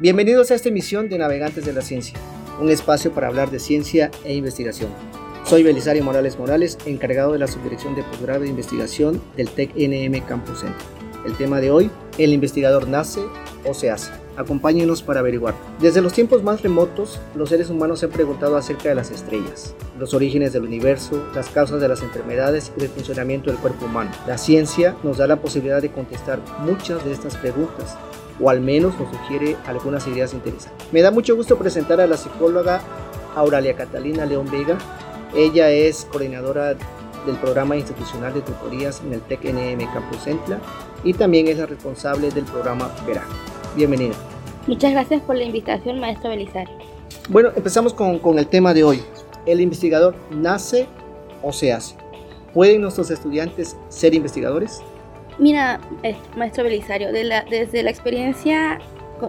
Bienvenidos a esta emisión de Navegantes de la Ciencia, un espacio para hablar de ciencia e investigación. Soy Belisario Morales Morales, encargado de la Subdirección de Posgrado de Investigación del TEC NM Campus Center. El tema de hoy, ¿el investigador nace o se hace? Acompáñenos para averiguar. Desde los tiempos más remotos, los seres humanos se han preguntado acerca de las estrellas, los orígenes del universo, las causas de las enfermedades y del funcionamiento del cuerpo humano. La ciencia nos da la posibilidad de contestar muchas de estas preguntas, o al menos nos sugiere algunas ideas interesantes. Me da mucho gusto presentar a la psicóloga Auralia Catalina León Vega. Ella es coordinadora del programa institucional de tutorías en el TEC-NM Campus Centla y también es la responsable del programa Verá. Bienvenida. Muchas gracias por la invitación, maestro Belisario. Bueno, empezamos con, con el tema de hoy. ¿El investigador nace o se hace? ¿Pueden nuestros estudiantes ser investigadores? Mira, eh, maestro Belisario, desde la experiencia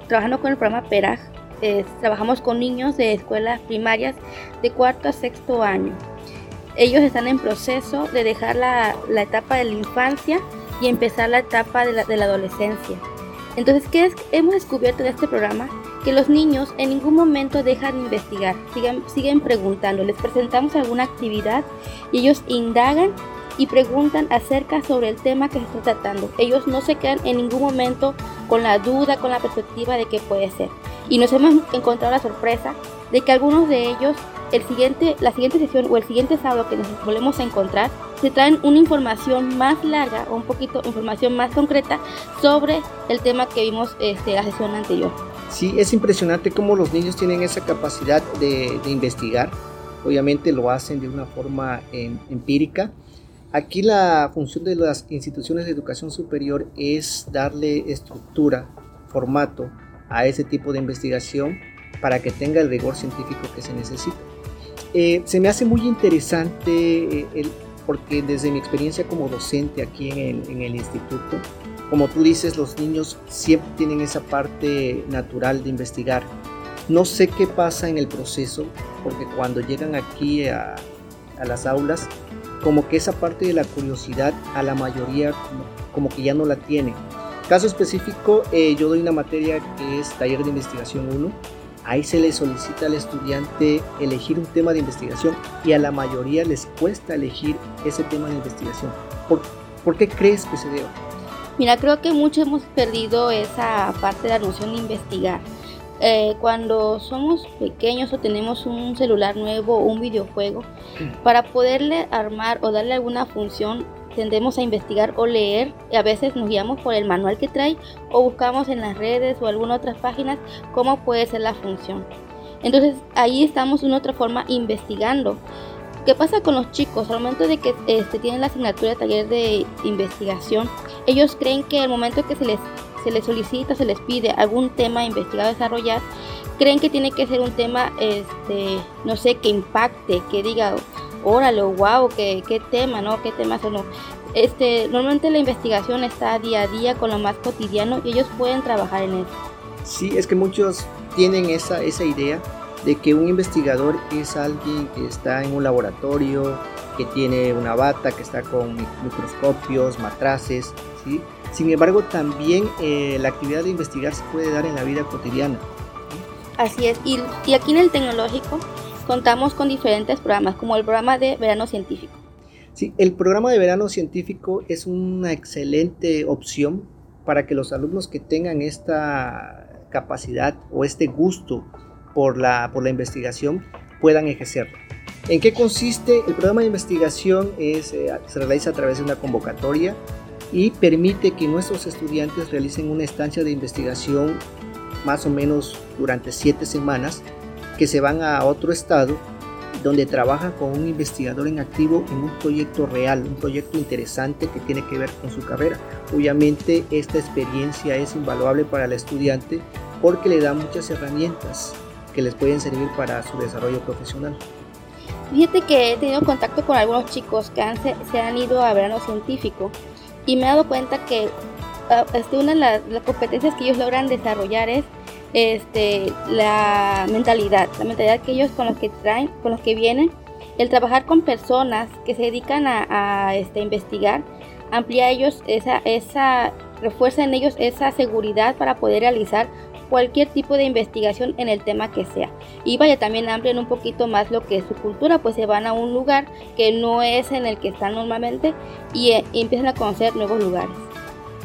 trabajando con el programa PERAG, trabajamos con niños de escuelas primarias de cuarto a sexto año. Ellos están en proceso de dejar la, etapa de la infancia y empezar la etapa de la, de la adolescencia. Entonces, ¿qué es, hemos descubierto de este programa? Que los niños en ningún momento dejan de investigar, siguen, siguen preguntando, les presentamos alguna actividad y ellos indagan y preguntan acerca sobre el tema que se está tratando. Ellos no se quedan en ningún momento con la duda, con la perspectiva de qué puede ser. Y nos hemos encontrado la sorpresa de que algunos de ellos, el siguiente, la siguiente sesión o el siguiente sábado que nos volvemos a encontrar, se traen una información más larga o un poquito información más concreta sobre el tema que vimos este, la sesión anterior. Sí, es impresionante cómo los niños tienen esa capacidad de, de investigar. Obviamente lo hacen de una forma em, empírica. Aquí la función de las instituciones de educación superior es darle estructura, formato a ese tipo de investigación para que tenga el rigor científico que se necesita. Eh, se me hace muy interesante eh, el, porque desde mi experiencia como docente aquí en el, instituto, como tú dices, los niños siempre tienen esa parte natural de investigar. No sé qué pasa en el proceso, porque cuando llegan aquí a las aulas, como que esa parte de la curiosidad a la mayoría como, como que ya no la tiene. Caso específico, eh, yo doy una materia que es taller de investigación 1 Ahí se le solicita al estudiante elegir un tema de investigación y a la mayoría les cuesta elegir ese tema de investigación. ¿Por, ¿por qué crees que se debe? Mira, creo que muchos hemos perdido esa parte de la noción de investigar. Eh, cuando somos pequeños o tenemos un celular nuevo o un videojuego, mm. para poderle armar o darle alguna función, tendemos a investigar o leer y a veces nos guiamos por el manual que trae o buscamos en las redes o algunas otras páginas cómo puede ser la función. Entonces ahí estamos de una otra forma investigando. ¿Qué pasa con los chicos? Al momento de que este, tienen la asignatura de taller de investigación, ellos creen que al momento que se les, se les solicita, se les pide algún tema investigado, desarrollar, creen que tiene que ser un tema, este, no sé, que impacte, que diga, órale, wow, qué, qué tema, ¿no? ¿Qué temas son? Este, normalmente la investigación está día a día con lo más cotidiano y ellos pueden trabajar en eso. Sí, es que muchos tienen esa, esa idea de que un investigador es alguien que está en un laboratorio, que tiene una bata, que está con microscopios, matraces, ¿sí? Sin embargo, también eh, la actividad de investigar se puede dar en la vida cotidiana. Así es, y, y aquí en el tecnológico contamos con diferentes programas, como el programa de verano científico. Sí, el programa de verano científico es una excelente opción para que los alumnos que tengan esta capacidad o este gusto por la, por la investigación puedan ejercerlo. ¿En qué consiste? El programa de investigación es, eh, se realiza a través de una convocatoria y permite que nuestros estudiantes realicen una estancia de investigación más o menos durante siete semanas que se van a otro estado donde trabajan con un investigador en activo en un proyecto real, un proyecto interesante que tiene que ver con su carrera. Obviamente esta experiencia es invaluable para el estudiante porque le da muchas herramientas que les pueden servir para su desarrollo profesional. Fíjate que he tenido contacto con algunos chicos que se, han ido a verano científico y me he dado cuenta que ah, este, una de las competencias que ellos logran desarrollar es este, la mentalidad, la mentalidad que ellos con los que traen, con los que vienen, el trabajar con personas que se dedican a, este, investigar, amplía ellos esa, esa refuerza en ellos esa seguridad para poder realizar cualquier tipo de investigación en el tema que sea. Y vaya, también amplían un poquito más lo que es su cultura, pues se van a un lugar que no es en el que están normalmente y, eh, empiezan a conocer nuevos lugares.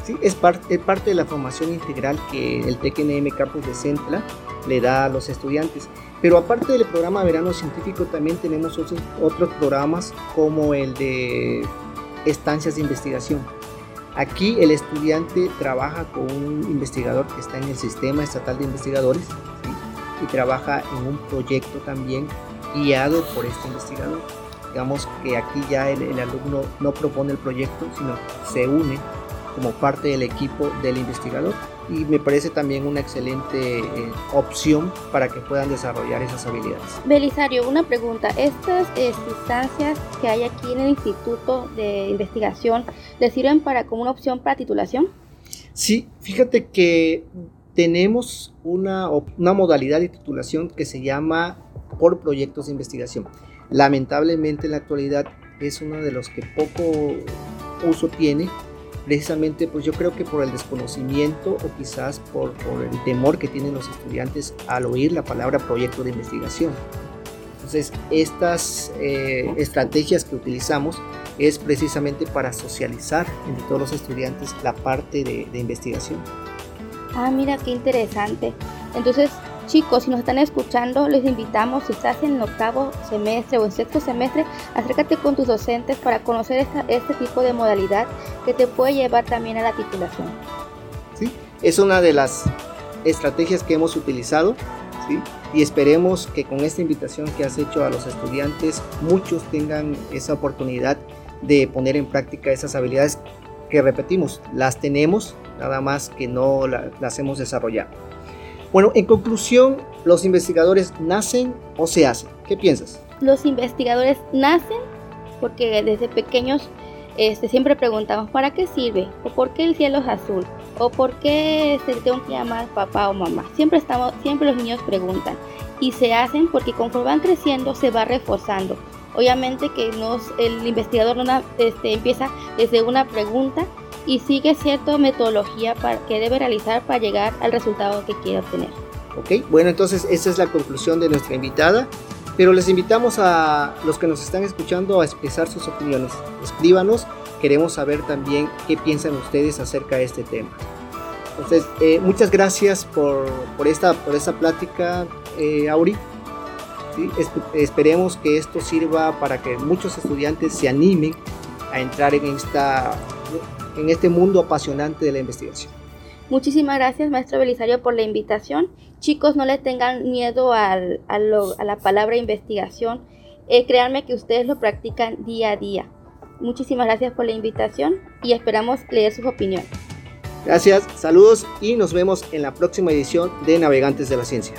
Sí, es, parte parte de la formación integral que el TKNM Campus de Centla le da a los estudiantes. Pero aparte del programa Verano Científico, también tenemos otros, otros programas como el de estancias de investigación Aquí el estudiante trabaja con un investigador que está en el sistema estatal de investigadores y trabaja en un proyecto también guiado por este investigador. Digamos que aquí ya el, el alumno no propone el proyecto, sino se une como parte del equipo del investigador y me parece también una excelente eh, opción para que puedan desarrollar esas habilidades. Belisario, una pregunta. ¿Estas eh, instancias que hay aquí en el Instituto de Investigación le sirven para como una opción para titulación? Sí, fíjate que tenemos una, una modalidad de titulación que se llama por proyectos de investigación. Lamentablemente en la actualidad es uno de los que poco uso tiene precisamente pues yo creo que por el desconocimiento o quizás por, el temor que tienen los estudiantes al oír la palabra proyecto de investigación. Entonces estas eh, estrategias que utilizamos es precisamente para socializar entre todos los estudiantes la parte de, de investigación. Ah, mira qué interesante. Entonces, Chicos, si nos están escuchando, les invitamos, si estás en el octavo semestre o en sexto semestre, acércate con tus docentes para conocer este tipo de modalidad que te puede llevar también a la titulación. Sí, es una de las estrategias que hemos utilizado ¿sí? y esperemos que con esta invitación que has hecho a los estudiantes, muchos tengan esa oportunidad de poner en práctica esas habilidades que repetimos, las tenemos, nada más que no las hemos desarrollado. Bueno, en conclusión, ¿los investigadores nacen o se hacen? ¿Qué piensas? Los investigadores nacen porque desde pequeños este, siempre preguntamos ¿para qué sirve? ¿O por qué el cielo es azul? ¿O por qué se tengo que llamar papá o mamá? Siempre, estamos, siempre los niños preguntan. Y se hacen porque conforme van creciendo se va reforzando. Obviamente que nos, el investigador este, empieza desde una pregunta y sigue cierta metodología para, que debe realizar para llegar al resultado que quiere obtener. Ok, bueno, entonces esa es la conclusión de nuestra invitada, pero les invitamos a los que nos están escuchando a expresar sus opiniones. Escríbanos, queremos saber también qué piensan ustedes acerca de este tema. Entonces, eh, muchas gracias por, por, esta, por esta plática, eh, Auri. esperemos que esto sirva para que muchos estudiantes se animen a entrar en esta en este mundo apasionante de la investigación. Muchísimas gracias, maestro Belisario, por la invitación. Chicos, no le tengan miedo a, la palabra investigación. Eh, créanme que ustedes lo practican día a día. Muchísimas gracias por la invitación y esperamos leer sus opiniones. Gracias, saludos y nos vemos en la próxima edición de Navegantes de la Ciencia.